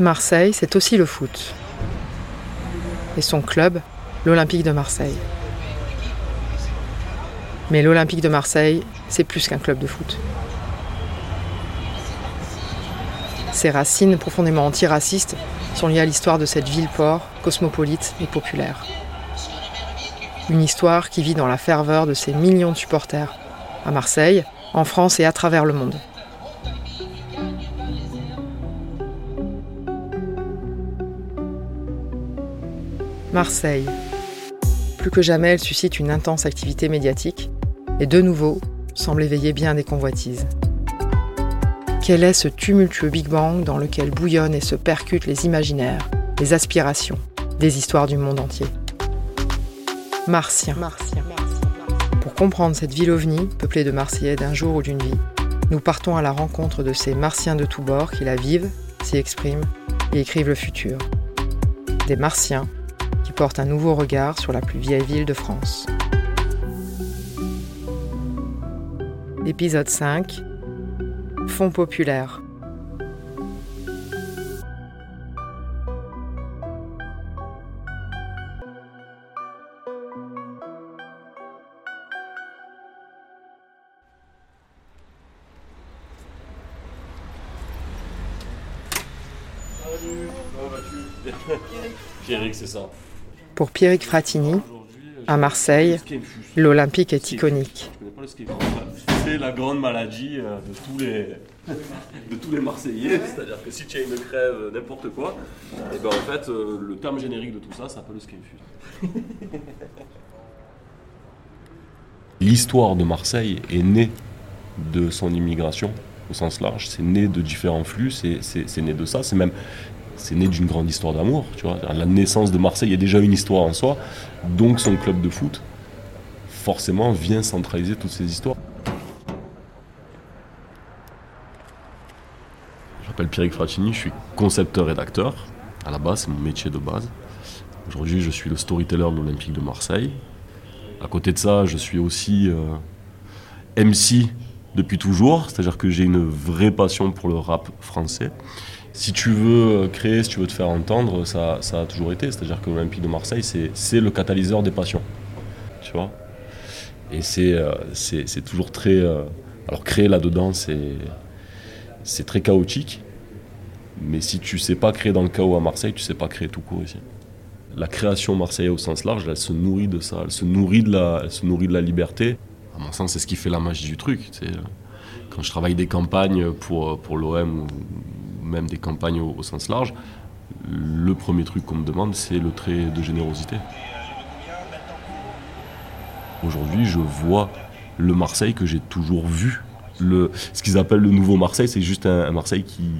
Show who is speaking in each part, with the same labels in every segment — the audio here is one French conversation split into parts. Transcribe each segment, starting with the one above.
Speaker 1: Marseille, c'est aussi le foot. Et son club, l'Olympique de Marseille. Mais l'Olympique de Marseille, c'est plus qu'un club de foot. Ses racines profondément antiracistes sont liées à l'histoire de cette ville-port cosmopolite et populaire. Une histoire qui vit dans la ferveur de ses millions de supporters, à Marseille, en France et à travers le monde. Marseille. Plus que jamais, elle suscite une intense activité médiatique et de nouveau semble éveiller bien des convoitises. Quel est ce tumultueux Big Bang dans lequel bouillonnent et se percutent les imaginaires, les aspirations, des histoires du monde entier? Martien. Pour comprendre cette ville ovni, peuplée de Marseillais d'un jour ou d'une vie, nous partons à la rencontre de ces Martiens de tous bords qui la vivent, s'y expriment et écrivent le futur. Des Martiens qui portent un nouveau regard sur la plus vieille ville de France. Épisode 5 Fonds populaire. Pour Pierrick Fratini, à Marseille, l'Olympique est iconique.
Speaker 2: C'est la grande maladie euh, de tous les, de tous les Marseillais. C'est-à-dire que si tu as une crève, n'importe quoi, et ben en fait, euh, le terme générique de tout ça, ça s'appelle le skinfus. L'histoire de Marseille est née de son immigration au sens large. C'est né de différents flux, c'est né de ça. C'est même c'est né d'une grande histoire d'amour. Tu vois, la naissance de Marseille est déjà une histoire en soi. Donc son club de foot, forcément, vient centraliser toutes ces histoires. Je m'appelle Pierrick Frattini, je suis concepteur-rédacteur. À la base, c'est mon métier de base. Aujourd'hui, je suis le storyteller de l'Olympique de Marseille. À côté de ça, je suis aussi euh, MC depuis toujours, c'est-à-dire que j'ai une vraie passion pour le rap français. Si tu veux créer, si tu veux te faire entendre, ça, ça a toujours été. C'est-à-dire que l'Olympique de Marseille, c'est le catalyseur des passions. Tu vois? Et c'est euh, c'est toujours très. euh, alors, créer là-dedans, c'est c'est très chaotique. Mais si tu sais pas créer dans le chaos à Marseille, tu sais pas créer tout court ici. La création marseillaise au sens large, elle se nourrit de ça. Elle se nourrit de la, elle se nourrit de la liberté. À mon sens, c'est ce qui fait la magie du truc. tu. Quand je travaille des campagnes pour, pour l'OM même des campagnes au, sens large, le premier truc qu'on me demande, c'est le trait de générosité. Aujourd'hui, je vois le Marseille que j'ai toujours vu. Ce qu'ils appellent le nouveau Marseille, c'est juste un, Marseille qui,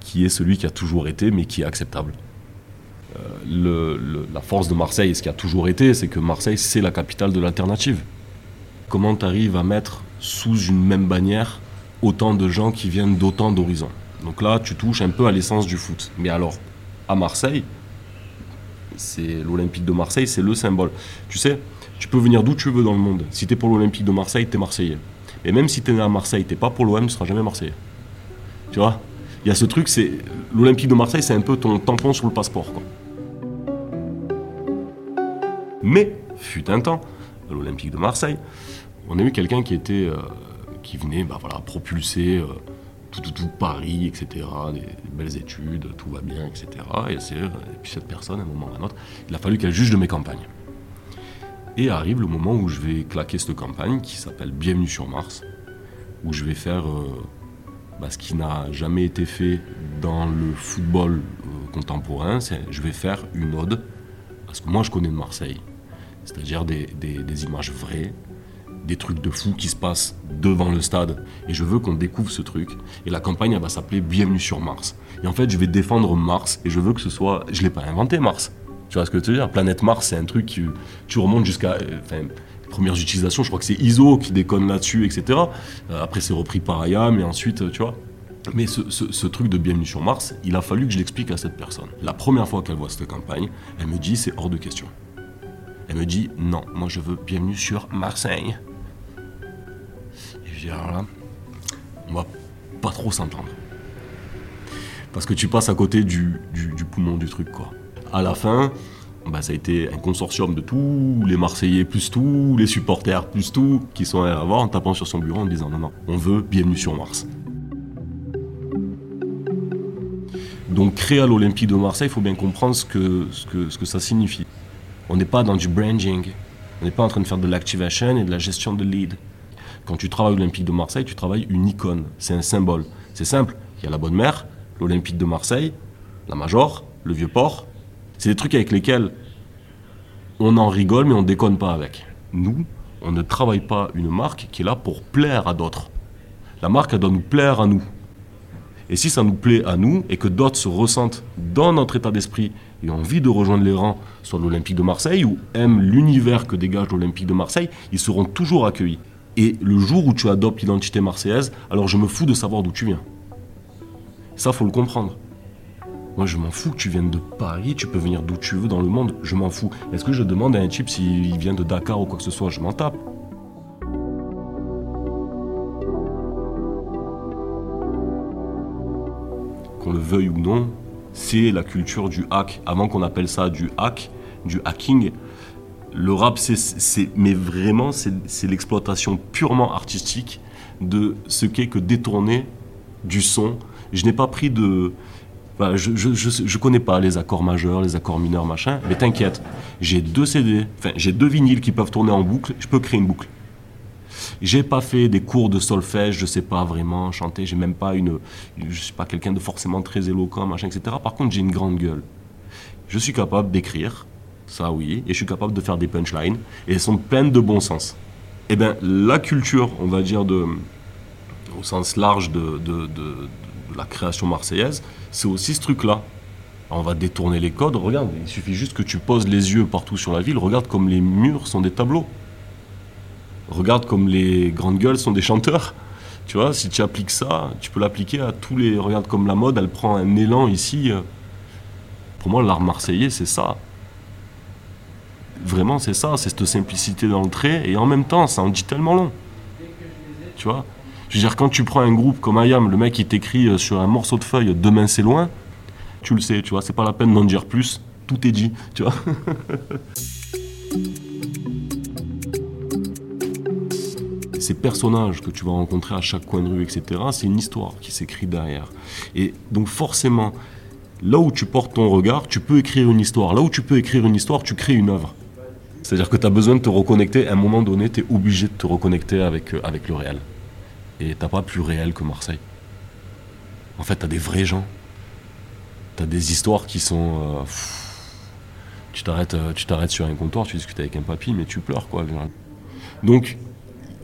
Speaker 2: qui est celui qui a toujours été, mais qui est acceptable. Euh, la force de Marseille, ce qui a toujours été, c'est que Marseille, c'est la capitale de l'alternative. Comment tu arrives à mettre sous une même bannière autant de gens qui viennent d'autant d'horizons? Donc là, tu touches un peu à l'essence du foot. Mais alors, à Marseille, c'est l'Olympique de Marseille, c'est le symbole. Tu sais, tu peux venir d'où tu veux dans le monde. Si tu es pour l'Olympique de Marseille, tu es Marseillais. Et même si tu es né à Marseille, tu pas pour l'OM, tu seras jamais Marseillais. Tu vois? Il y a ce truc, c'est l'Olympique de Marseille, c'est un peu ton tampon sur le passeport. Mais, fut un temps, à l'Olympique de Marseille, on a eu quelqu'un qui était, euh, qui venait, bah voilà, propulser euh, Paris, etc., des, belles études, tout va bien, etc. Et, puis cette personne, à un moment ou à un autre, il a fallu qu'elle juge de mes campagnes. Et arrive le moment où je vais claquer cette campagne qui s'appelle Bienvenue sur Mars, où je vais faire euh, bah, ce qui n'a jamais été fait dans le football euh, contemporain, c'est je vais faire une ode à ce que moi je connais de Marseille. C'est-à-dire des images vraies, des trucs de fou qui se passent devant le stade. Et je veux qu'on découvre ce truc. Et la campagne, elle va s'appeler Bienvenue sur Mars. Et en fait, je vais défendre Mars. Et je veux que ce soit. Je ne l'ai pas inventé, Mars. Tu vois ce que je veux dire? Planète Mars, c'est un truc qui. Tu remontes jusqu'à. euh, Enfin, les premières utilisations, je crois que c'est ISO qui déconne là-dessus, etc. Euh, après, c'est repris par IAM, et ensuite, euh, tu vois. Mais ce, ce- ce truc de Bienvenue sur Mars, il a fallu que je l'explique à cette personne. La première fois qu'elle voit cette campagne, elle me dit c'est hors de question. Elle me dit non, moi je veux Bienvenue sur Marseille. On va pas trop s'entendre. Parce que tu passes à côté du, poumon du truc, quoi. À la fin, bah, ça a été un consortium de tous les Marseillais, plus tous les supporters, plus tout, qui sont allés voir en tapant sur son bureau en disant non, non, on veut bienvenue sur Mars. Donc créer à l'Olympique de Marseille, il faut bien comprendre ce que, ce que, ce que ça signifie. On n'est pas dans du branding, on n'est pas en train de faire de l'activation et de la gestion de lead. Quand tu travailles l'Olympique de Marseille, tu travailles une icône, c'est un symbole. C'est simple, il y a la Bonne Mère, l'Olympique de Marseille, la Major, le Vieux-Port. C'est des trucs avec lesquels on en rigole mais on déconne pas avec. Nous, on ne travaille pas une marque qui est là pour plaire à d'autres. La marque, elle doit nous plaire à nous. Et si ça nous plaît à nous et que d'autres se ressentent dans notre état d'esprit et ont envie de rejoindre les rangs, soit l'Olympique de Marseille ou aiment l'univers que dégage l'Olympique de Marseille, ils seront toujours accueillis. Et le jour où tu adoptes l'identité marseillaise, alors je me fous de savoir d'où tu viens. Ça, faut le comprendre. Moi, je m'en fous que tu viennes de Paris, tu peux venir d'où tu veux dans le monde, je m'en fous. Est-ce que je demande à un type s'il vient de Dakar ou quoi que ce soit Je m'en tape. Qu'on le veuille ou non, c'est la culture du hack. Avant qu'on appelle ça du hack, du hacking, le rap, c'est, mais vraiment, c'est l'exploitation purement artistique de ce qu'est que détourner du son. Je n'ai pas pris de. je, je, connais pas les accords majeurs, les accords mineurs, machin, mais t'inquiète, j'ai deux CD, enfin, j'ai deux vinyles qui peuvent tourner en boucle, je peux créer une boucle. J'ai pas fait des cours de solfège, je sais pas vraiment chanter, j'ai même pas une. Je suis pas quelqu'un de forcément très éloquent, machin, etc. Par contre, j'ai une grande gueule. Je suis capable d'écrire, ça oui, et je suis capable de faire des punchlines, et elles sont pleines de bon sens. Eh bien, la culture, on va dire, de, au sens large de, de, de, la création marseillaise, c'est aussi ce truc-là. On va détourner les codes, regarde, il suffit juste que tu poses les yeux partout sur la ville, regarde comme les murs sont des tableaux. Regarde comme les grandes gueules sont des chanteurs. Tu vois, si tu appliques ça, tu peux l'appliquer à tous les... Regarde comme la mode, elle prend un élan ici. Pour moi, l'art marseillais, c'est ça vraiment, c'est ça, c'est cette simplicité dans le trait, et en même temps, ça en dit tellement long. Tu vois? Je veux dire, quand tu prends un groupe comme Ayam, le mec qui t'écrit euh, sur un morceau de feuille Demain c'est loin, tu le sais, tu vois, c'est pas la peine d'en dire plus, tout est dit, tu vois Ces personnages que tu vas rencontrer à chaque coin de rue, etc., c'est une histoire qui s'écrit derrière. Et donc forcément, là où tu portes ton regard, tu peux écrire une histoire. Là où tu peux écrire une histoire, tu crées une œuvre. C'est-à-dire que tu as besoin de te reconnecter. À un moment donné, tu es obligé de te reconnecter avec, euh, avec le réel. Et t'as pas plus réel que Marseille. En fait, tu as des vrais gens. Tu as des histoires qui sont. Euh, tu t'arrêtes, euh, tu t'arrêtes sur un comptoir, tu discutes avec un papy, mais tu pleures, quoi. Donc,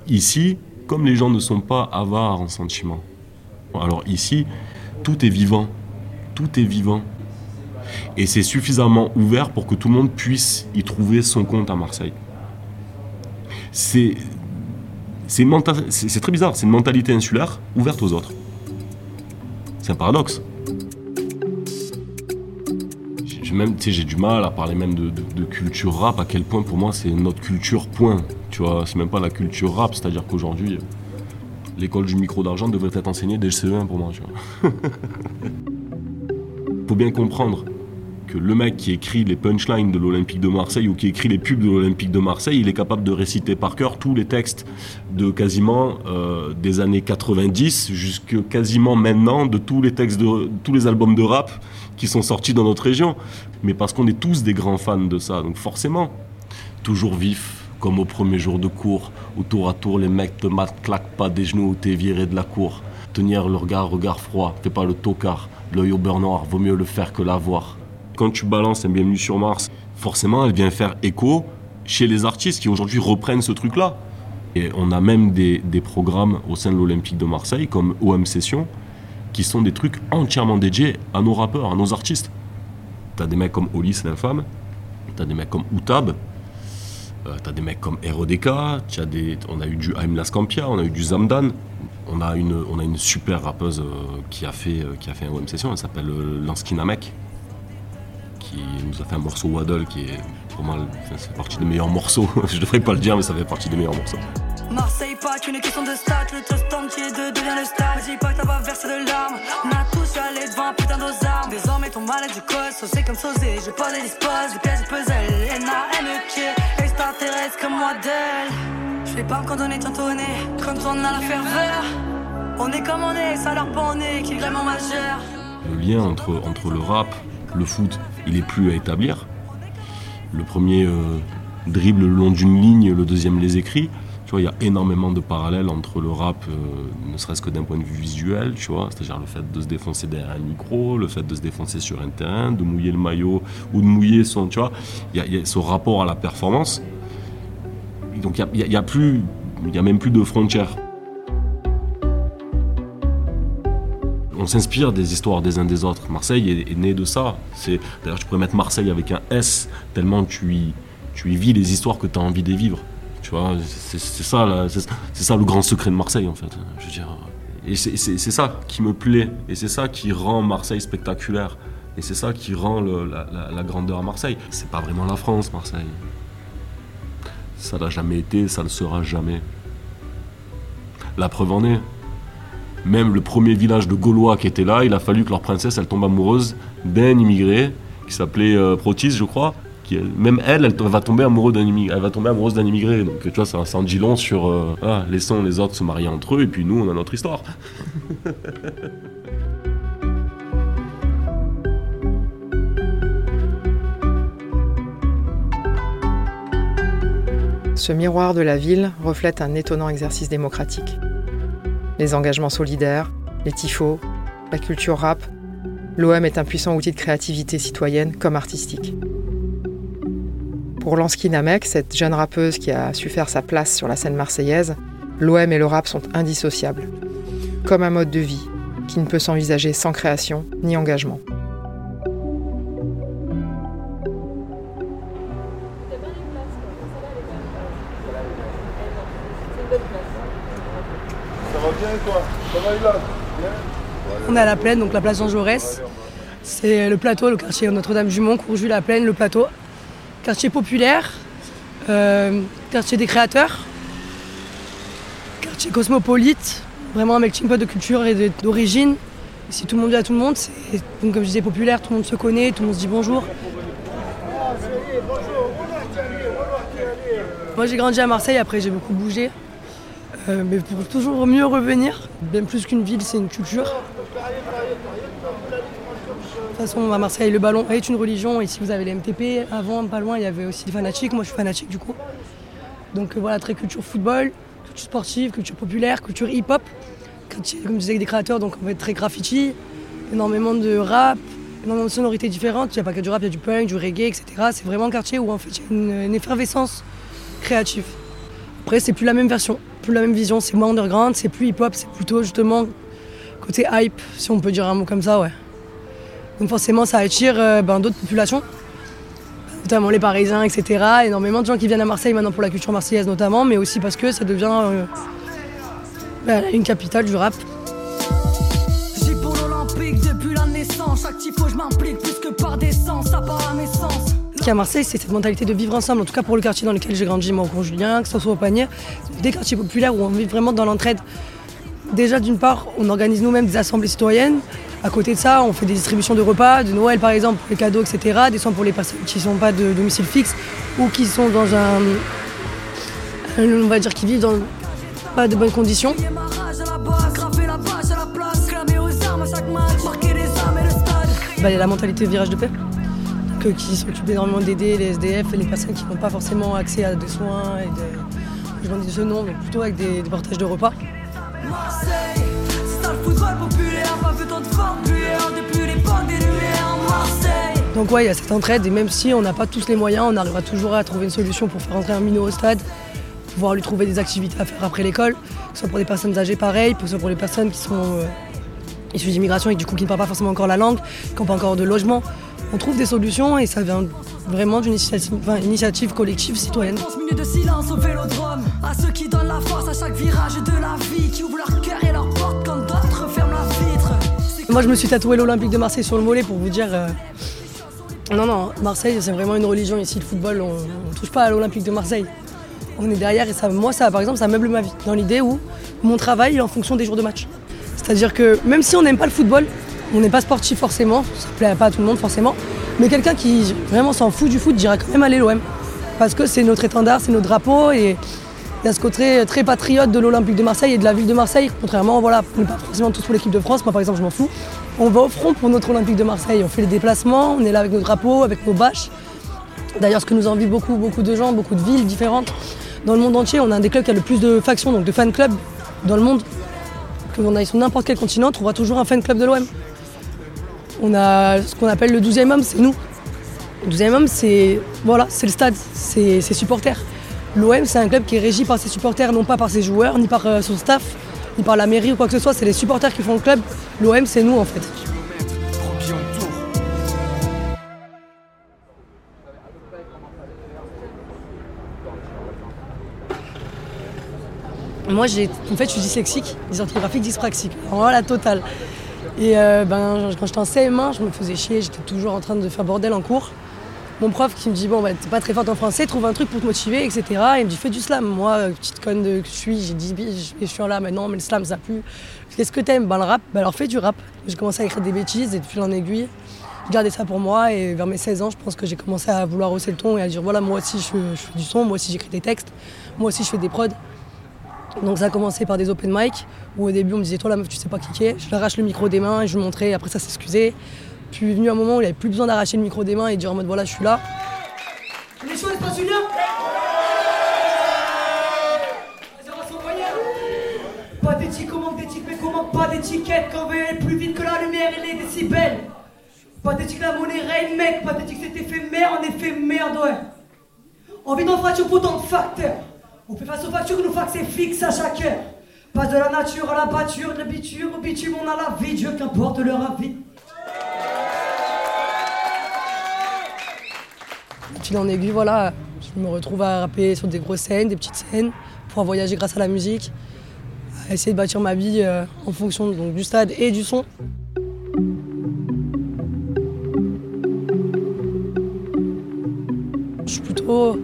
Speaker 2: ici, comme les gens ne sont pas avares en sentiments, alors ici, tout est vivant. Tout est vivant. Et c'est suffisamment ouvert pour que tout le monde puisse y trouver son compte à Marseille. C'est très bizarre, c'est une mentalité insulaire ouverte aux autres. C'est un paradoxe. J'ai du mal à parler même de, culture rap, à quel point pour moi c'est notre culture point. Tu vois, c'est même pas la culture rap, c'est-à-dire qu'aujourd'hui, l'école du micro d'argent devrait être enseignée dès le CE1 pour moi, tu vois. Faut bien comprendre le mec qui écrit les punchlines de l'Olympique de Marseille ou qui écrit les pubs de l'Olympique de Marseille, il est capable de réciter par cœur tous les textes de quasiment euh, des années 90 jusque quasiment maintenant de tous les textes de tous les albums de rap qui sont sortis dans notre région. Mais parce qu'on est tous des grands fans de ça, donc forcément, toujours vif, comme au premier jour de cours, où tour à tour les mecs te matent, claquent pas des genoux ou t'es viré de la cour. Tenir le regard, regard froid, fais pas le tocard, l'œil au beurre noir, vaut mieux le faire que l'avoir quand tu balances un Bienvenue sur Mars, forcément, elle vient faire écho chez les artistes qui aujourd'hui reprennent ce truc-là. Et on a même des, programmes au sein de l'Olympique de Marseille, comme OM Session, qui sont des trucs entièrement dédiés à nos rappeurs, à nos artistes. T'as des mecs comme Oli, c'est l'infâme. T'as des mecs comme Outab. Euh, t'as des mecs comme RODK. As des, on a eu du Haim Lascampia, on a eu du Zamdan. On a une, on a une super rappeuse euh, qui, a fait, euh, qui a fait un OM Session, elle s'appelle Lanskina Mec qui nous a fait un morceau Waddle qui est pour moi, ça fait partie des meilleurs morceaux. Je devrais pas le dire, mais ça fait partie des meilleurs morceaux.
Speaker 3: Marseille, pas qu'une question de stats, le trust entier de devient le stade. Dis pas que t'as pas versé de larmes, on a tous allé devant un putain d'osarmes. Désormais ton mal est du cos, saucé comme sausé, j'ai pas des disposes, des pièces de puzzle. N-A-M-E-K, extraterrestre comme modèle. Je vais pas me cantonner, t'entonner, quand on a la ferveur. On est comme on est, ça leur pas on est, qui est vraiment majeur.
Speaker 2: Le lien entre, entre le rap, le foot, il est plus à établir. Le premier euh, dribble le long d'une ligne, le deuxième les écrit. Il y a énormément de parallèles entre le rap, euh, ne serait-ce que d'un point de vue visuel, tu vois, c'est-à-dire le fait de se défoncer derrière un micro, le fait de se défoncer sur un terrain, de mouiller le maillot ou de mouiller son, tu il y, a ce rapport à la performance. Donc il n'y a même plus de frontières. On s'inspire des histoires des uns des autres. Marseille est, né de ça. D'ailleurs, tu pourrais mettre Marseille avec un S, tellement tu y, tu y vis les histoires que tu as envie de vivre. Tu vois, c'est, ça, c'est, ça le grand secret de Marseille, en fait. Je veux dire. Et c'est, ça qui me plaît, et c'est ça qui rend Marseille spectaculaire. Et c'est ça qui rend la, grandeur à Marseille. C'est pas vraiment la France, Marseille. Ça l'a jamais été, ça le sera jamais. La preuve en est, même le premier village de Gaulois qui était là, il a fallu que leur princesse elle tombe amoureuse d'un immigré qui s'appelait euh, Protis, je crois. Même elle, elle va tomber amoureuse d'un immigré. Donc tu vois, ça, un long sur euh, ah, laissons les autres se marier entre eux et puis nous on a notre histoire.
Speaker 1: Ce miroir de la ville reflète un étonnant exercice démocratique les engagements solidaires, les tifos, la culture rap, l'OM est un puissant outil de créativité citoyenne comme artistique. Pour Lansky Namek, cette jeune rappeuse qui a su faire sa place sur la scène marseillaise, l'OM et le rap sont indissociables, comme un mode de vie qui ne peut s'envisager sans création ni engagement.
Speaker 4: On est à la plaine, donc la place Jean Jaurès. C'est le plateau, le quartier Notre-Dame-du-Mont, Courjus-la Plaine, le plateau. Quartier populaire, euh, quartier des créateurs, quartier cosmopolite, vraiment un melting pot de culture et d'origine. Si tout le monde dit à tout le monde, c'est comme je disais populaire, tout le monde se connaît, tout le monde se dit bonjour. Moi j'ai grandi à Marseille, après j'ai beaucoup bougé. Euh, mais pour toujours mieux revenir, bien plus qu'une ville, c'est une culture. De toute façon, à Marseille, le ballon est une religion. Ici, vous avez les MTP. Avant, pas loin, il y avait aussi des fanatiques. Moi, je suis fanatique du coup. Donc euh, voilà, très culture football, culture sportive, culture populaire, culture hip-hop. Comme je disais, des créateurs, donc on va être très graffiti, énormément de rap, énormément de sonorités différentes. Il n'y a pas que du rap, il y a du punk, du reggae, etc. C'est vraiment un quartier où en fait il y a une effervescence créative. Après, c'est plus la même version la même vision, c'est moins underground, c'est plus hip-hop, c'est plutôt justement côté hype, si on peut dire un mot comme ça, ouais. Donc forcément, ça attire euh, ben, d'autres populations, notamment les Parisiens, etc. Énormément de gens qui viennent à Marseille maintenant pour la culture marseillaise notamment, mais aussi parce que ça devient euh, ben, une capitale du rap. pour l'Olympique depuis je m'implique plus que par part naissance à Marseille, c'est cette mentalité de vivre ensemble, en tout cas pour le quartier dans lequel j'ai grandi, moi, au Julien, que ce soit au Panier, des quartiers populaires où on vit vraiment dans l'entraide. Déjà, d'une part, on organise nous-mêmes des assemblées citoyennes. À côté de ça, on fait des distributions de repas, de Noël par exemple, les cadeaux, etc. Des soins pour les personnes qui ne sont pas de domicile fixe ou qui sont dans un. On va dire qui vivent dans pas de bonnes conditions. Bah, y a la mentalité de virage de paix qui s'occupent énormément d'aider les SDF et les personnes qui n'ont pas forcément accès à des soins et des gens de ce nom, mais plutôt avec des, partages de repas. Donc ouais, il y a cette entraide et même si on n'a pas tous les moyens, on arrivera toujours à trouver une solution pour faire rentrer un minot au stade, pouvoir lui trouver des activités à faire après l'école, que ce soit pour des personnes âgées pareil, que ce soit pour les personnes qui sont euh, issues d'immigration et du coup qui ne parlent pas forcément encore la langue, qui n'ont pas encore de logement on trouve des solutions et ça vient vraiment d'une initiative, collective citoyenne. de silence au vélodrome, à ceux qui donnent la force à chaque virage de la vie, qui ouvrent leur cœur et leur porte quand d'autres ferment la vitre. Moi je me suis tatoué l'Olympique de Marseille sur le mollet pour vous dire. Euh, non, non, Marseille c'est vraiment une religion ici, le football, on ne touche pas à l'Olympique de Marseille. on est derrière et ça, moi, ça, par exemple, ça meuble ma vie. Dans l'idée où mon travail est en fonction des jours de match. C'est-à-dire que même si on n'aime pas le football, on n'est pas sportif forcément, ça ne plaît pas à tout le monde forcément, mais quelqu'un qui vraiment s'en fout du foot dira quand même aller l'OM. Parce que c'est notre étendard, c'est notre drapeau et il y a ce côté très patriote de l'Olympique de Marseille et de la ville de Marseille. Contrairement, on n'est pas forcément tous pour l'équipe de France, moi par exemple je m'en fous. On va au front pour notre Olympique de Marseille, on fait les déplacements, on est là avec nos drapeaux, avec nos bâches. D'ailleurs, ce que nous envie beaucoup, beaucoup de gens, beaucoup de villes différentes. Dans le monde entier, on a un des clubs qui a le plus de factions, donc de fan clubs dans le monde. Que l'on aille sur n'importe quel continent, on trouvera toujours un fan club de l'OM. On a ce qu'on appelle le 12e homme, c'est nous. Le 12e homme, c'est voilà, le stade, c'est ses supporters. L'OM, c'est un club qui est régi par ses supporters, non pas par ses joueurs, ni par euh, son staff, ni par la mairie ou quoi que ce soit. C'est les supporters qui font le club. L'OM, c'est nous en fait. Moi, j'ai, en fait, je suis dyslexique, dysorthographique, dyspraxique. Voilà, totale. Et euh, ben, quand j'étais en CM1, je me faisais chier, j'étais toujours en train de faire bordel en cours. Mon prof qui me dit Bon, bah, t'es pas très forte en français, trouve un truc pour te motiver, etc. il me dit Fais du slam. Moi, euh, petite conne que je suis, j'ai dit Je suis là, mais non, mais le slam, ça pue. Qu'est-ce que t'aimes? Ben, le rap. Ben, alors fais du rap. J'ai commencé à écrire des bêtises et de fil en aiguille, je gardais ça pour moi. Et vers mes 16 ans, je pense que j'ai commencé à vouloir hausser le ton et à dire Voilà, moi aussi, je, je fais du son, moi aussi, j'écris des textes, moi aussi, je fais des prods. Donc ça a commencé par des open mic où au début on me disait toi la meuf tu sais pas cliquer, je lui arrache le micro des mains et je lui montrais, après ça s'excusait. Puis venu un moment où il avait plus besoin d'arracher le micro des mains et dire en mode voilà je suis là.
Speaker 5: Les choses pas Julien Pas d'éthique, comment d'éthique, mais comment pas d'étiquette quand veut plus vite que la lumière et les décibels Pas d'éthique, la monnaie règne mec, pas d'éthique c'est éphémère, en effet merde ouais. On vit dans fracture pour tant de facteurs. On fait face aux factures, nos facs c'est fixe à chaque heure. Passe de la nature à la pâture, de la biture au bitume, on a la vie, Dieu qu'importe leur avis.
Speaker 4: Fil en aiguille, voilà, je me retrouve à rapper sur des grosses scènes, des petites scènes, pouvoir voyager grâce à la musique, à essayer de bâtir ma vie euh, en fonction donc, du stade et du son. Je suis plutôt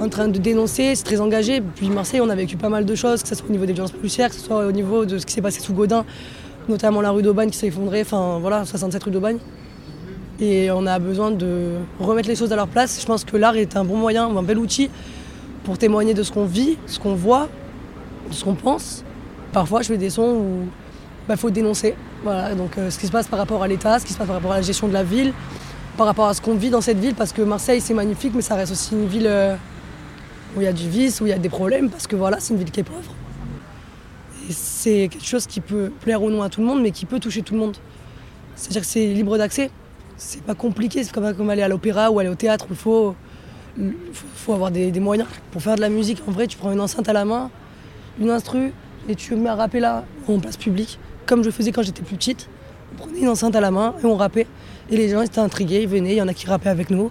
Speaker 4: en train de dénoncer, c'est très engagé. Puis Marseille, on a vécu pas mal de choses, que ce soit au niveau des violences policières, que ce soit au niveau de ce qui s'est passé sous Godin, notamment la rue d'Aubagne qui s'est effondrée, enfin voilà, 67 rue d'Aubagne. Et on a besoin de remettre les choses à leur place. Je pense que l'art est un bon moyen, un bel outil pour témoigner de ce qu'on vit, ce qu'on voit, de ce qu'on pense. Parfois, je fais des sons où il bah, faut dénoncer. Voilà, donc euh, ce qui se passe par rapport à l'État, ce qui se passe par rapport à la gestion de la ville, par rapport à ce qu'on vit dans cette ville, parce que Marseille, c'est magnifique, mais ça reste aussi une ville euh, où il y a du vice, où il y a des problèmes, parce que voilà, c'est une ville qui est pauvre. Et c'est quelque chose qui peut plaire ou non à tout le monde, mais qui peut toucher tout le monde. C'est-à-dire que c'est libre d'accès. C'est pas compliqué, c'est pas comme aller à l'opéra ou aller au théâtre. Il faut, faut avoir des, moyens. Pour faire de la musique, en vrai, tu prends une enceinte à la main, une instru, et tu mets à rapper là, en place publique, comme je faisais quand j'étais plus petite. On prenait une enceinte à la main et on rappait. Et les gens étaient intrigués, ils venaient, il y en a qui rappaient avec nous.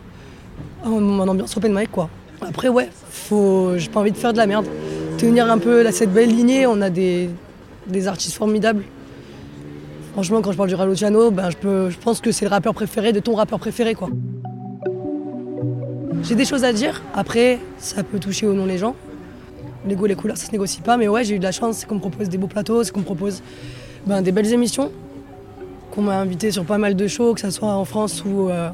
Speaker 4: En, en ambiance open mic, quoi. Après, ouais, faut... j'ai pas envie de faire de la merde. Tenir un peu cette belle lignée, on a des, des artistes formidables. Franchement, quand je parle du Raluciano, ben, je, peux, je pense que c'est le rappeur préféré de ton rappeur préféré. quoi. J'ai des choses à dire. Après, ça peut toucher ou non les gens. Les goûts, les couleurs, ça se négocie pas. Mais ouais, j'ai eu de la chance. C'est qu'on me propose des beaux plateaux, c'est qu'on me propose ben, des belles émissions. Qu'on m'a invité sur pas mal de shows, que ce soit en France ou euh,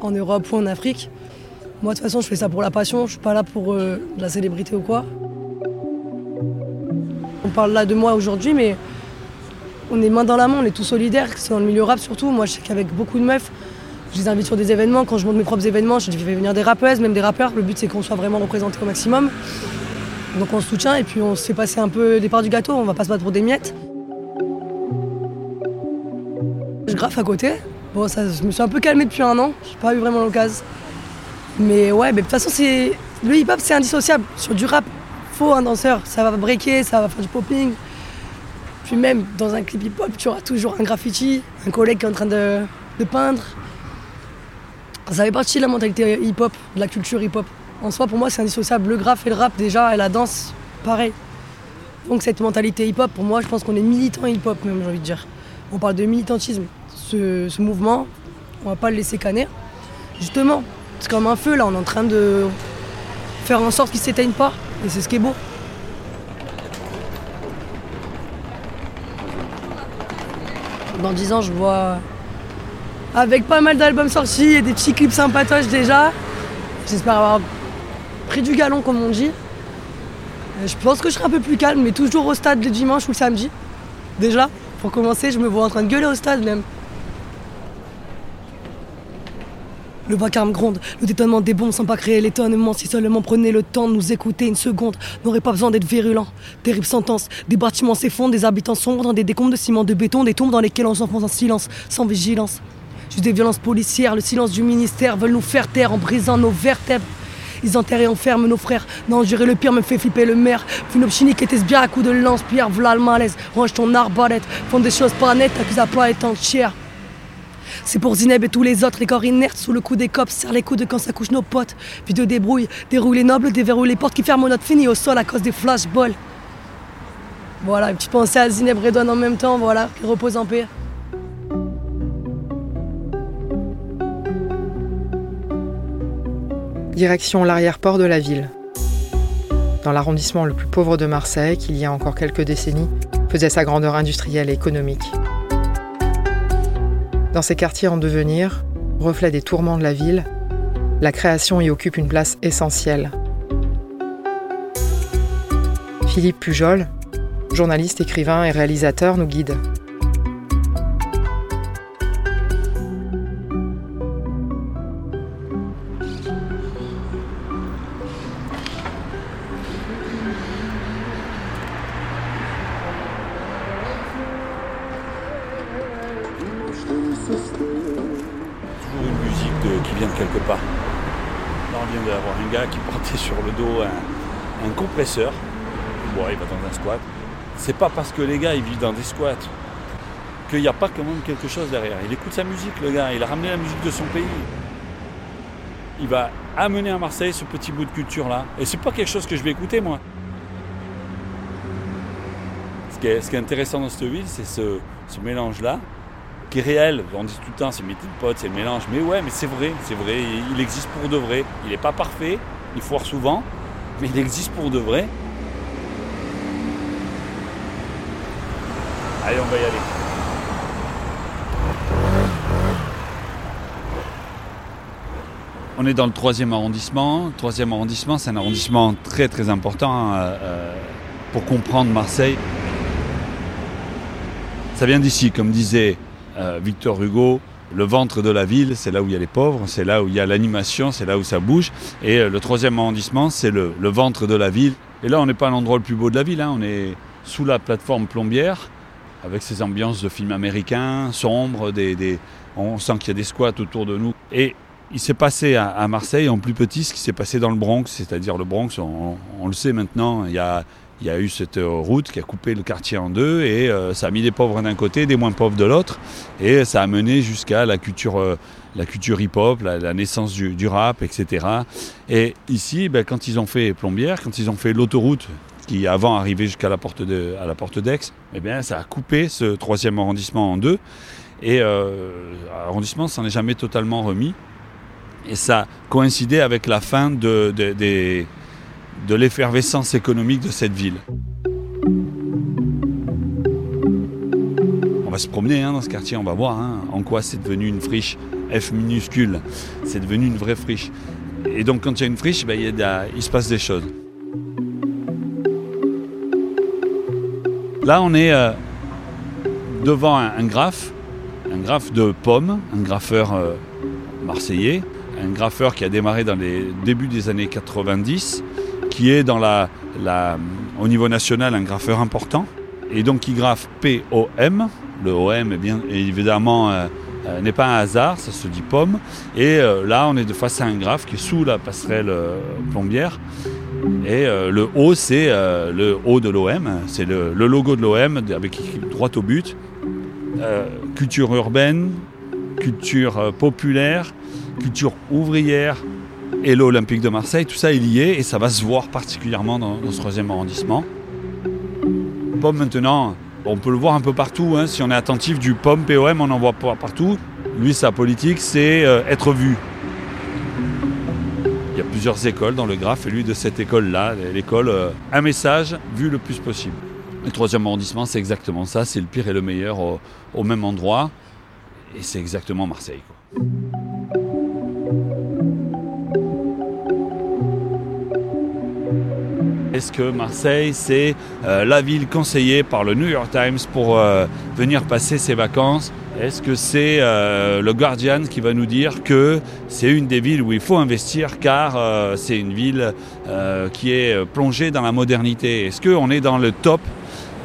Speaker 4: en Europe ou en Afrique. Moi, de toute façon, je fais ça pour la passion. Je suis pas là pour euh, la célébrité ou quoi. On parle là de moi aujourd'hui, mais on est main dans la main, on est tous solidaires, c'est dans le milieu rap surtout. Moi, je sais qu'avec beaucoup de meufs, je les invite sur des événements. Quand je monte mes propres événements, je fais venir des rappeuses, même des rappeurs. Le but, c'est qu'on soit vraiment représentés au maximum. Donc on se soutient et puis on se fait passer un peu des parts du gâteau. On va pas se battre pour des miettes. Je graffe à côté. Bon, ça, je me suis un peu calmé depuis un an. J'ai pas eu vraiment l'occasion. Mais ouais, mais de toute façon, c'est le hip-hop, c'est indissociable. Sur du rap, faut un danseur. Ça va breaker, ça va faire du popping. Puis même dans un clip hip-hop, tu auras toujours un graffiti, un collègue qui est en train de, peindre. Ça fait partie de la mentalité hip-hop, de la culture hip-hop. En soi, pour moi, c'est indissociable. Le graphe et le rap, déjà, et la danse, pareil. Donc cette mentalité hip-hop, pour moi, je pense qu'on est militant hip-hop, même, j'ai envie de dire. On parle de militantisme. Ce, ce mouvement, on va pas le laisser canner. Justement, c'est comme un feu là, on est en train de faire en sorte qu'il ne s'éteigne pas. Et c'est ce qui est beau. Dans 10 ans, je vois avec pas mal d'albums sortis et des petits clips sympatoches déjà. J'espère avoir pris du galon, comme on dit. Je pense que je serai un peu plus calme, mais toujours au stade le dimanche ou le samedi. Déjà, pour commencer, je me vois en train de gueuler au stade même. Le vacarme gronde, le détonnement des bombes sans pas créer l'étonnement. Si seulement prenait le temps de nous écouter une seconde, n'aurait pas besoin d'être virulent. Terrible sentence, des bâtiments s'effondrent, des habitants sombres dans des décombres de ciment, de béton, des tombes dans lesquelles on s'enfonce en silence, sans vigilance. Juste des violences policières, le silence du ministère veulent nous faire taire en brisant nos vertèbres. Ils enterrent et enferment nos frères. Non, gérer le pire me fait flipper le maire. Funop chinique était bien à coup de lance, pierre, v'là le malaise. Range ton arbalète, font des choses pas nettes, accuse à pas être entière. C'est pour Zineb et tous les autres, les corps inertes sous le coup des cops, serre les coudes quand ça couche nos potes. Puis de débrouille, déroule les nobles, déverrouille les portes qui ferment notre fini au sol à cause des flashballs. Voilà, une petite pensée à Zineb Redouane en même temps, voilà, qui repose en paix.
Speaker 1: Direction l'arrière-port de la ville. Dans l'arrondissement le plus pauvre de Marseille, qu'il y a encore quelques décennies, faisait sa grandeur industrielle et économique. Dans ces quartiers en devenir, reflet des tourments de la ville, la création y occupe une place essentielle. Philippe Pujol, journaliste, écrivain et réalisateur, nous guide.
Speaker 6: Là, d'avoir un gars qui portait sur le dos un, compresseur. Bon, il va dans un squat. C'est pas parce que les gars ils vivent dans des squats qu'il n'y a pas quand même quelque chose derrière. Il écoute sa musique, le gars. Il a ramené la musique de son pays. Il va amener à Marseille ce petit bout de culture-là. Et c'est pas quelque chose que je vais écouter, moi. Ce qui est, intéressant dans cette ville, c'est ce, ce mélange-là, qui est réel. On dit tout le temps, c'est meeting pot, c'est le mélange. Mais ouais, mais c'est vrai, c'est vrai. Il, existe pour de vrai. Il n'est pas parfait, il foire souvent, mais il existe pour de vrai. Allez, on va y aller. On est dans le troisième arrondissement. Troisième arrondissement, c'est un arrondissement très très important euh, euh, pour comprendre Marseille. Ça vient d'ici, comme disait euh, Victor Hugo. Le ventre de la ville, c'est là où il y a les pauvres, c'est là où il y a l'animation, c'est là où ça bouge. Et euh, le troisième arrondissement, c'est le, ventre de la ville. Et là, on n'est pas à l'endroit le plus beau de la ville, hein. on est sous la plateforme plombière, avec ces ambiances de films américains, sombres, des, on sent qu'il y a des squats autour de nous. Et il s'est passé à, à Marseille, en plus petit, ce qui s'est passé dans le Bronx, c'est-à-dire le Bronx, on, on le sait maintenant, il y a, il y a eu cette euh, route qui a coupé le quartier en deux et euh, ça a mis des pauvres d'un côté, des moins pauvres de l'autre, et ça a mené jusqu'à la culture, euh, culture hip-hop, la, naissance du, rap, etc. Et ici, ben, quand ils ont fait Plombière, quand ils ont fait l'autoroute qui avant arrivait jusqu'à la porte la porte d'Aix, eh bien, ça a coupé ce troisième arrondissement en deux. Et euh, l'arrondissement s'en est jamais totalement remis. Et ça coïncidait avec la fin de, des- de l'effervescence économique de cette ville. On va se promener hein, dans ce quartier, on va voir hein, en quoi c'est devenu une friche F minuscule. C'est devenu une vraie friche. Et donc quand il y a une friche, ben, il, se passe des choses. Là, on est euh, devant un, un graphe, un graphe de pommes, un graffeur euh, marseillais, un graffeur qui a démarré dans les débuts des années 90, qui est dans la, la- au niveau national un graffeur important, et donc qui graffe POM. Le OM, est bien évidemment, euh, euh, n'est pas un hasard, ça se dit pomme. Et euh, là, on est de face à un graphe qui est sous la passerelle plombière. Et le O, c'est le O de l'OM, c'est le, logo de l'OM avec écrit droit au but. Culture urbaine, culture populaire, culture ouvrière et l'Olympique de Marseille, tout ça est lié et ça va se voir particulièrement dans, ce troisième arrondissement. Pomme maintenant, on peut le voir un peu partout, hein, si on est attentif du pomme POM, on en voit partout. Lui, sa politique, c'est euh, être vu. Il y a plusieurs écoles dans le Graphe et lui de cette école-là, l'école euh, Un message vu le plus possible. Le troisième arrondissement, c'est exactement ça, c'est le pire et le meilleur au, même endroit. Et c'est exactement Marseille. Est-ce que Marseille, c'est euh, la ville conseillée par le New York Times pour euh, venir passer ses vacances? Est-ce que c'est euh, le Guardian qui va nous dire que c'est une des villes où il faut investir car c'est une ville qui est plongée dans la modernité? Est-ce qu'on est dans le top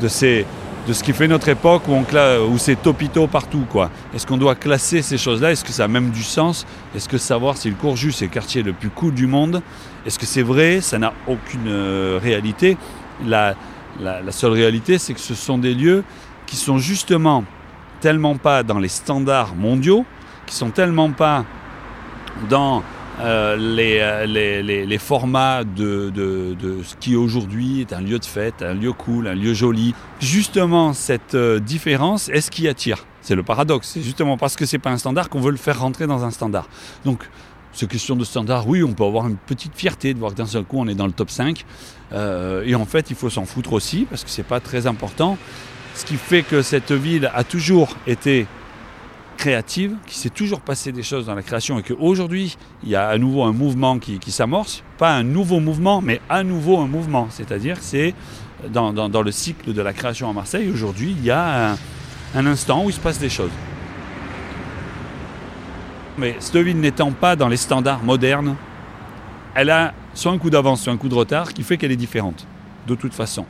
Speaker 6: de, ces, de ce qui fait notre époque où, où c'est topito partout Est-ce qu'on doit classer ces choses-là? Est-ce que ça a même du sens? Est-ce que savoir si le Courjus est le quartier le plus cool du monde? Est-ce que c'est vrai? Ça n'a aucune euh, réalité. La, la- la seule réalité, c'est que ce sont des lieux qui sont justement tellement pas dans les standards mondiaux, qui sont tellement pas dans euh, les, euh, les- formats de, ce qui aujourd'hui est un lieu de fête, un lieu cool, un lieu joli. Justement, cette euh, différence est ce qui attire? C'est le paradoxe. C'est justement parce que c'est pas un standard qu'on veut le faire rentrer dans un standard. Donc, c'est question de standard, oui, on peut avoir une petite fierté de voir que d'un seul coup on est dans le top 5. Euh, et en fait, il faut s'en foutre aussi parce que c'est pas très important. Ce qui fait que cette ville a toujours été créative, qu'il s'est toujours passé des choses dans la création et qu'aujourd'hui, il y a à nouveau un mouvement qui, qui s'amorce. Pas un nouveau mouvement, mais à nouveau un mouvement. C'est-à-dire c'est dans le cycle de la création à Marseille, aujourd'hui, il y a un, un instant où il se passe des choses. Mais cette ville n'étant pas dans les standards modernes, elle a soit un coup d'avance, soit un coup de retard qui fait qu'elle est différente, de toute façon.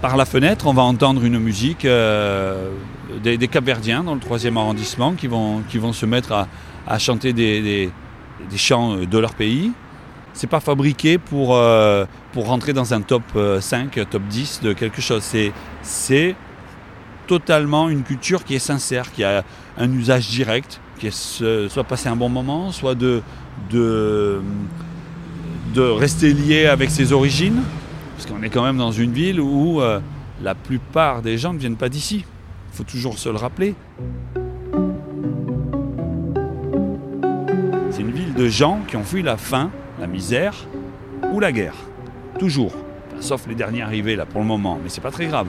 Speaker 6: Par la fenêtre, on va entendre une musique euh, des, des Capverdiens dans le troisième arrondissement qui vont, se mettre à, chanter des, chants de leur pays. C'est pas fabriqué pour, euh, rentrer dans un top euh, 5, top 10 de quelque chose. C'est, totalement une culture qui est sincère, qui a un usage direct, qui est soit passer un bon moment, soit de rester lié avec ses origines, parce qu'on est quand même dans une ville où euh, la plupart des gens ne viennent pas d'ici. Il faut toujours se le rappeler. C'est une ville de gens qui ont fui la faim, la misère ou la guerre. Toujours. Sauf les derniers arrivés là pour le moment, mais c'est pas très grave.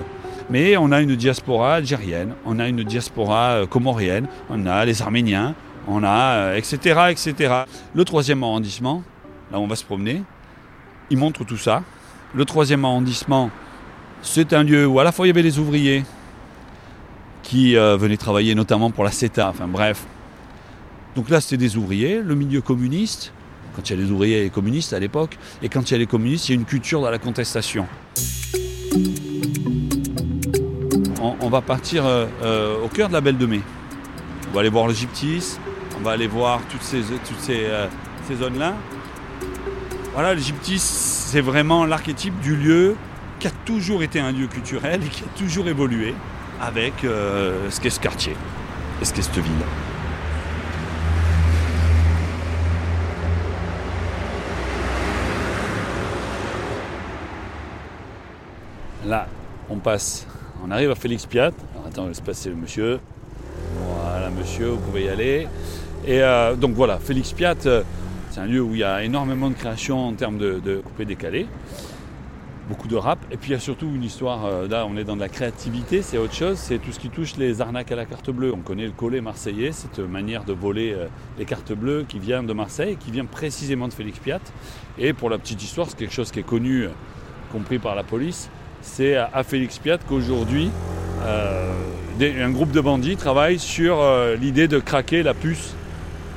Speaker 6: Mais on a une diaspora algérienne, on a une diaspora euh, comorienne, on a les Arméniens, on a euh, etc., etc. Le troisième arrondissement, là où on va se promener, il montre tout ça. Le troisième arrondissement, c'est un lieu où à la fois il y avait les ouvriers qui euh, venaient travailler notamment pour la CETA, enfin bref. Donc là c'était des ouvriers, le milieu communiste, quand il y a les ouvriers et communistes à l'époque, et quand il y a les communistes, il y a une culture dans la contestation. On, va partir euh, euh, au cœur de la Belle de Mai. On va aller voir le Gyptis, on va aller voir toutes ces, toutes ces zones-là. Voilà, le Gyptis, c'est vraiment l'archétype du lieu qui a toujours été un lieu culturel et qui a toujours évolué avec euh, ce qu'est ce quartier et ce qu'est cette ville. Là, on passe, on arrive à Félix Piat. Alors, attends, laisse passer le monsieur. Voilà, monsieur, vous pouvez y aller. Et euh, donc voilà, Félix Piat, euh, c'est un lieu où il y a énormément de création en termes de, de coupé décalé. Beaucoup de rap. Et puis il y a surtout une histoire, euh, là on est dans de la créativité, c'est autre chose, c'est tout ce qui touche les arnaques à la carte bleue. On connaît le collet marseillais, cette manière de voler euh, les cartes bleues qui vient de Marseille, qui vient précisément de Félix Piat. Et pour la petite histoire, c'est quelque chose qui est connu, euh, compris par la police, c'est à à Félix Piat qu'aujourd'hui, un groupe de bandits travaille sur l'idée de craquer la puce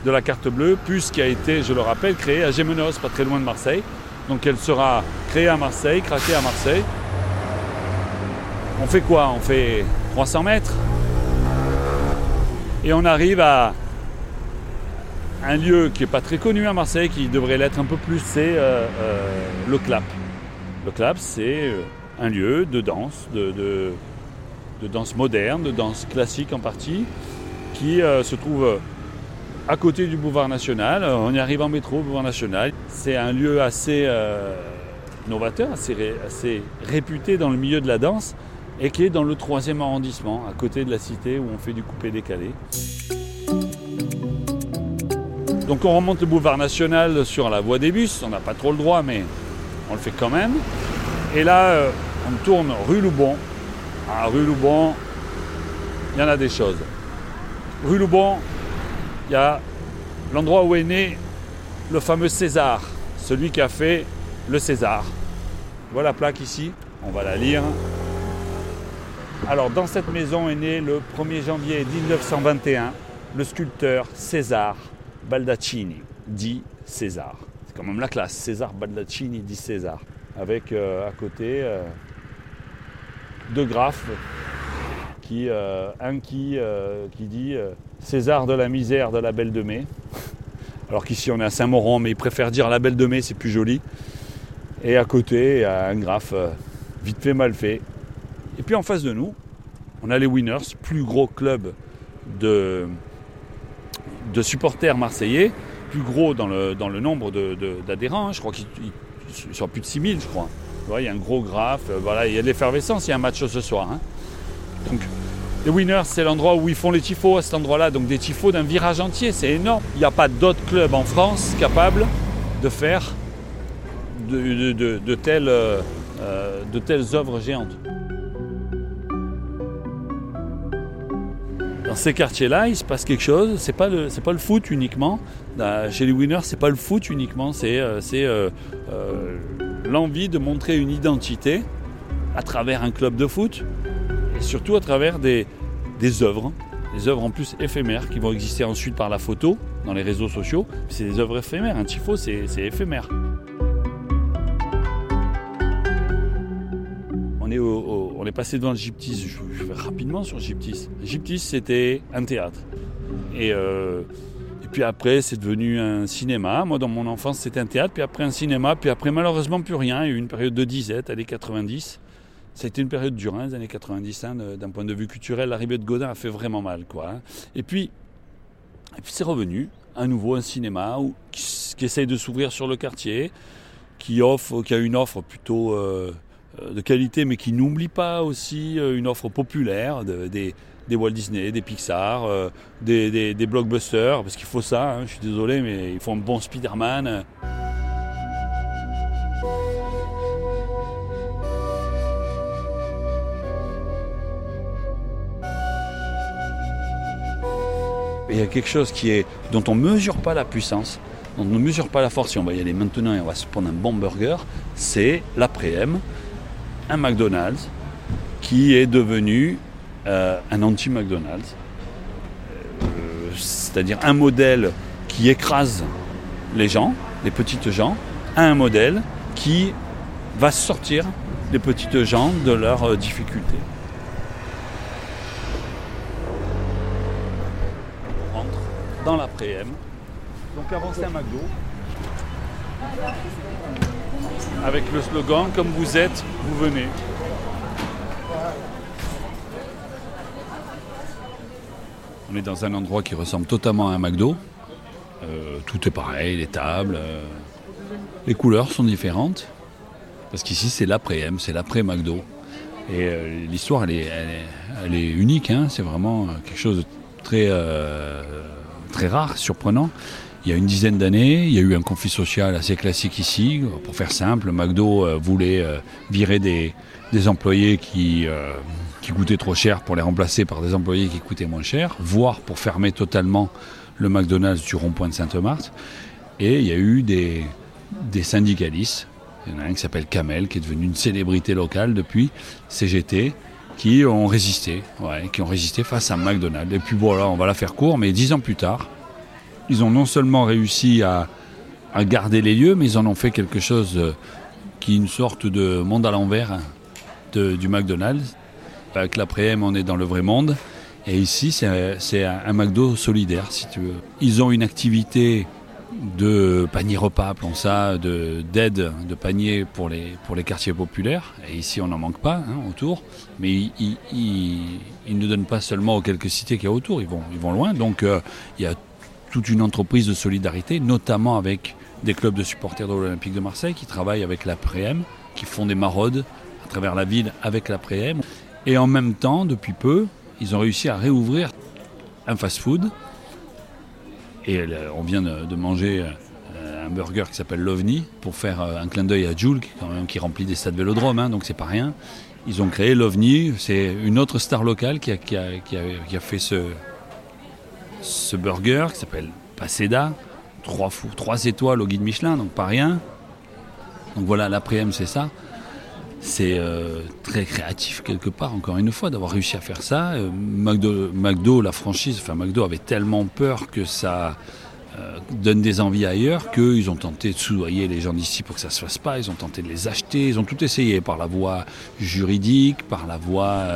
Speaker 6: de la carte bleue, puce qui a été, je le rappelle, créée à Gémenos, pas très loin de Marseille. Donc elle sera créée à Marseille, craquée à Marseille. On fait quoi? On fait 300 mètres? Et on arrive à un lieu qui n'est pas très connu à Marseille, qui devrait l'être un peu plus, c'est euh, euh, le Clap. Le Clap, c'est euh, un lieu de danse, de, danse moderne, de danse classique en partie, qui se trouve à côté du boulevard national. Euh, On y arrive en métro, au boulevard national. C'est un lieu assez euh, novateur, assez, ré- assez réputé dans le milieu de la danse et qui est dans le troisième arrondissement, à côté de la cité où on fait du coupé décalé. Donc on remonte le boulevard national sur la voie des bus, on n'a pas trop le droit mais on le fait quand même. Et là euh, on tourne rue Loubon. À rue Loubon, il y en a des choses. Rue Loubon, l'endroit où est né le fameux César, celui qui a fait le César. Voilà la plaque ici, on va la lire. Alors dans cette maison est né le 1er janvier 1921 le sculpteur César Baldaccini, dit César. C'est quand même la classe, César Baldaccini dit César. Avec euh, à côté euh, deux graphes, qui, euh, un qui, qui dit César de la misère de la Belle de Mai. Alors qu'ici on est à Saint-Mauron, mais il préfère dire la Belle de Mai, c'est plus joli. Et à côté, il y a un graphe vite fait, mal fait. Et puis en face de nous, on a les Winners, plus gros club de, de supporters marseillais, plus gros dans le, dans le nombre d'adhérents. Hein. Je crois qu'ils sont plus de 6000, je crois. il y a un gros graphe, euh, voilà, il y a de l'effervescence, il y a un match ce soir. Hein. Donc, les Winners, c'est l'endroit où ils font les tifos à cet endroit-là, donc des tifos d'un virage entier, c'est énorme. Il n'y a pas d'autres clubs en France capables de faire de, euh, euh, telles œuvres géantes. dans ces quartiers-là, il se passe quelque chose. C'est pas le, pas le foot uniquement. Chez les winners, c'est pas le foot uniquement. C'est, euh, l'envie de montrer une identité à travers un club de foot surtout à travers des, œuvres, des œuvres en plus éphémères qui vont exister ensuite par la photo dans les réseaux sociaux. C'est des œuvres éphémères. Un tifo, c'est, éphémère. on est passé devant Gyptis. Je, vais rapidement sur Gyptis. Gyptis, c'était un théâtre. Euh, et, puis après, c'est devenu un cinéma. Moi, dans mon enfance, c'était un théâtre, puis après un cinéma, puis après, malheureusement, plus rien. Il y a eu une période de disette, années 90. Ça a été une période dure, hein, les années 90. Hein, d'un point de vue culturel, l'arrivée de Godin a fait vraiment mal. Quoi, hein. Et puis, et puis c'est revenu, à nouveau un cinéma qui, essaye de s'ouvrir sur le quartier, qui, offre, qui a une offre plutôt... Euh, euh, de qualité, mais qui n'oublie pas aussi euh, une offre populaire des, Walt Disney, des Pixar, euh, des, blockbusters, parce qu'il faut ça, hein, je suis désolé, mais il faut un bon Spider-Man. Il y a quelque chose qui est, dont on ne mesure pas la puissance, dont on ne mesure pas la force, si on va y aller maintenant et on va se prendre un bon burger, c'est l'après-m un McDonald's qui est devenu euh, un anti-McDonald's. Euh, c'est-à-dire un modèle qui écrase les gens, les petites gens, à un modèle qui va sortir les petites gens de leurs euh, difficultés. On rentre dans l'après-m. Donc avant c'est un McDo avec le slogan Comme vous êtes, vous venez. On est dans un endroit qui ressemble totalement à un McDo. Euh, tout est pareil, les tables. Euh, les couleurs sont différentes. Parce qu'ici, c'est l'après-M, c'est l'après-McDo. Et euh, l'histoire, elle est, elle est, unique. Hein. c'est vraiment quelque chose de très, très rare, surprenant. Il y a une dizaine d'années, il y a eu un conflit social assez classique ici. Pour faire simple, McDo euh, voulait euh, virer des, employés qui, euh, qui coûtaient trop cher pour les remplacer par des employés qui coûtaient moins cher, voire pour fermer totalement le McDonald's du rond-point de Sainte-Marthe. Et il y a eu des syndicalistes. Il y en a un qui s'appelle Kamel, qui est devenu une célébrité locale depuis CGT, qui ont résisté, qui ont résisté face à McDonald's. Et puis voilà, on va la faire court, mais dix ans plus tard, ils ont non seulement réussi à, garder les lieux, mais ils en ont fait quelque chose euh, qui est une sorte de monde à l'envers du McDonald's. Avec l'après-m, on est dans le vrai monde. Et ici, c'est un McDo solidaire, si tu veux. Ils ont une activité de panier repas, appelons ça, d'aide, de, panier pour les, pour les quartiers populaires. Et ici, on n'en manque pas hein, autour. Mais ils, ne donnent pas seulement aux quelques cités qu'il y a autour, ils vont, ils vont loin. Donc, euh, il y a toute une entreprise de solidarité, notamment avec des clubs de supporters de l'Olympique de Marseille qui travaillent avec la Préem, qui font des maraudes à travers la ville avec la Préem. Et en même temps, depuis peu, ils ont réussi à réouvrir un fast-food Et euh, on vient de, manger euh, un burger qui s'appelle l'OVNI pour faire euh, un clin d'œil à Jules, qui, quand même, qui remplit des stades vélodromes, hein, donc c'est pas rien. Ils ont créé l'OVNI, c'est une autre star locale qui a, qui a- qui a- fait ce, ce burger qui s'appelle Paseda, trois, trois étoiles au guide Michelin, donc pas rien. Donc voilà, l'après-m c'est ça. C'est euh, très créatif quelque part, encore une fois, d'avoir réussi à faire ça. Euh, McDo, la franchise, enfin McDo avait tellement peur que ça euh, donne des envies ailleurs qu'ils ont tenté de soudoyer les gens d'ici pour que ça se fasse pas. Ils ont tenté de les acheter, ils ont tout essayé par la voie juridique, par la voie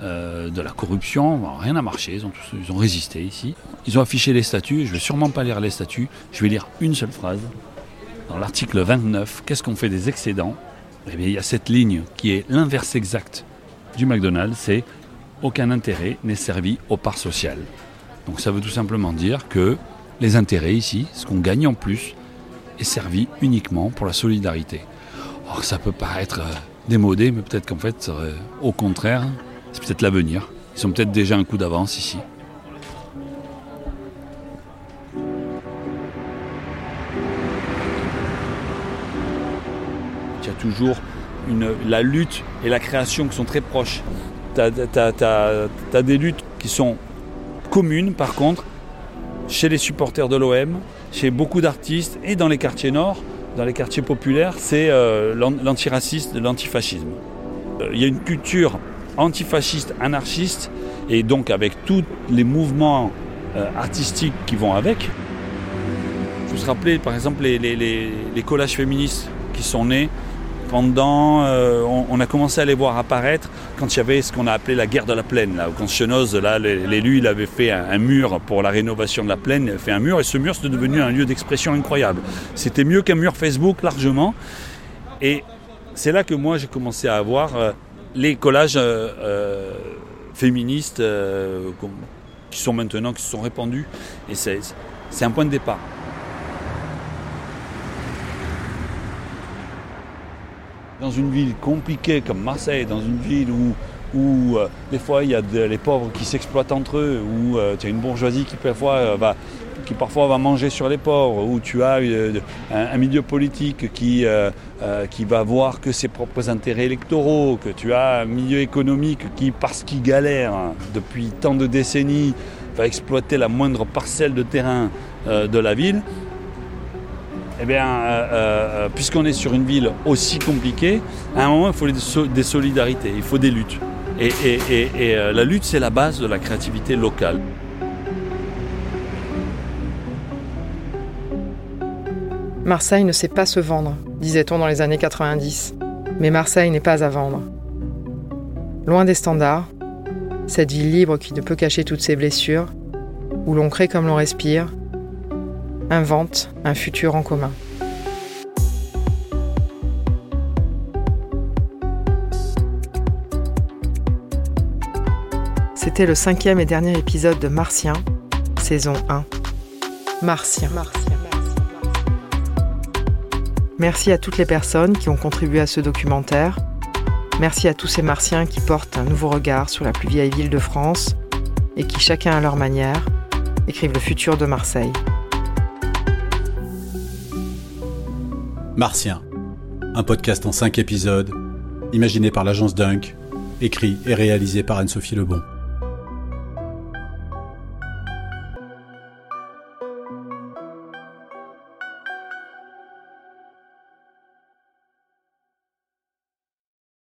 Speaker 6: de la corruption. Rien n'a marché, ils ont, ils ont résisté ici. Ils ont affiché les statuts, je vais sûrement pas lire les statuts, je vais lire une seule phrase. Dans l'article 29, qu'est-ce qu'on fait des excédents? Eh il y a cette ligne qui est l'inverse exact du McDonald's, c'est aucun intérêt n'est servi aux parts sociales. Donc ça veut tout simplement dire que les intérêts ici, ce qu'on gagne en plus, est servi uniquement pour la solidarité. Or ça peut paraître euh, démodé, mais peut-être qu'en fait, euh, au contraire, c'est peut-être l'avenir. Ils ont peut-être déjà un coup d'avance ici. Il toujours la lutte et la création qui sont très proches. Tu as, des luttes qui sont communes, par contre, chez les supporters de l'OM, chez beaucoup d'artistes et dans les quartiers nord, dans les quartiers populaires, c'est euh, l'an- l'antiracisme, l'antifascisme. Euh, Il y a une culture antifasciste, anarchiste, et donc avec tous les mouvements euh, artistiques qui vont avec. Je vous rappeler par exemple les collages féministes qui sont nés euh, on, a commencé à les voir apparaître quand il y avait ce qu'on a appelé la guerre de la plaine. Là, où quand Chenoz, là, l'élu, il avait fait un, mur pour la rénovation de la plaine, il avait fait un mur, et ce mur, c'était devenu un lieu d'expression incroyable. C'était mieux qu'un mur Facebook largement. Et c'est là que moi, j'ai commencé à avoir euh, les collages euh, féministes qui sont maintenant, qui se sont répandus. Et c'est un point de départ. Dans une ville compliquée comme Marseille, dans une ville où, où euh, des fois il y a les pauvres qui s'exploitent entre eux, où euh, tu as une bourgeoisie qui parfois, euh, va, manger sur les pauvres, où tu as euh, un, un milieu politique qui, qui va voir que ses propres intérêts électoraux, que tu as un milieu économique qui, parce qu'il galère depuis tant de décennies, va exploiter la moindre parcelle de terrain de la ville, eh bien, euh, euh, puisqu'on est sur une ville aussi compliquée, à un moment, il faut des, so- des solidarités, il faut des luttes. Et, euh, la lutte, c'est la base de la créativité locale.
Speaker 1: Marseille ne sait pas se vendre, disait-on dans les années 90. Mais Marseille n'est pas à vendre. Loin des standards, cette ville libre qui ne peut cacher toutes ses blessures, où l'on crée comme l'on respire, invente un futur en commun. C'était le cinquième et dernier épisode de Martien, saison 1. Martien. Merci à toutes les personnes qui ont contribué à ce documentaire. Merci à tous ces martiens qui portent un nouveau regard sur la plus vieille ville de France et qui, chacun à leur manière, écrivent le futur de Marseille.
Speaker 7: Martien, un podcast en 5 épisodes, imaginé par l'agence Dunk, écrit et réalisé par Anne-Sophie Lebon.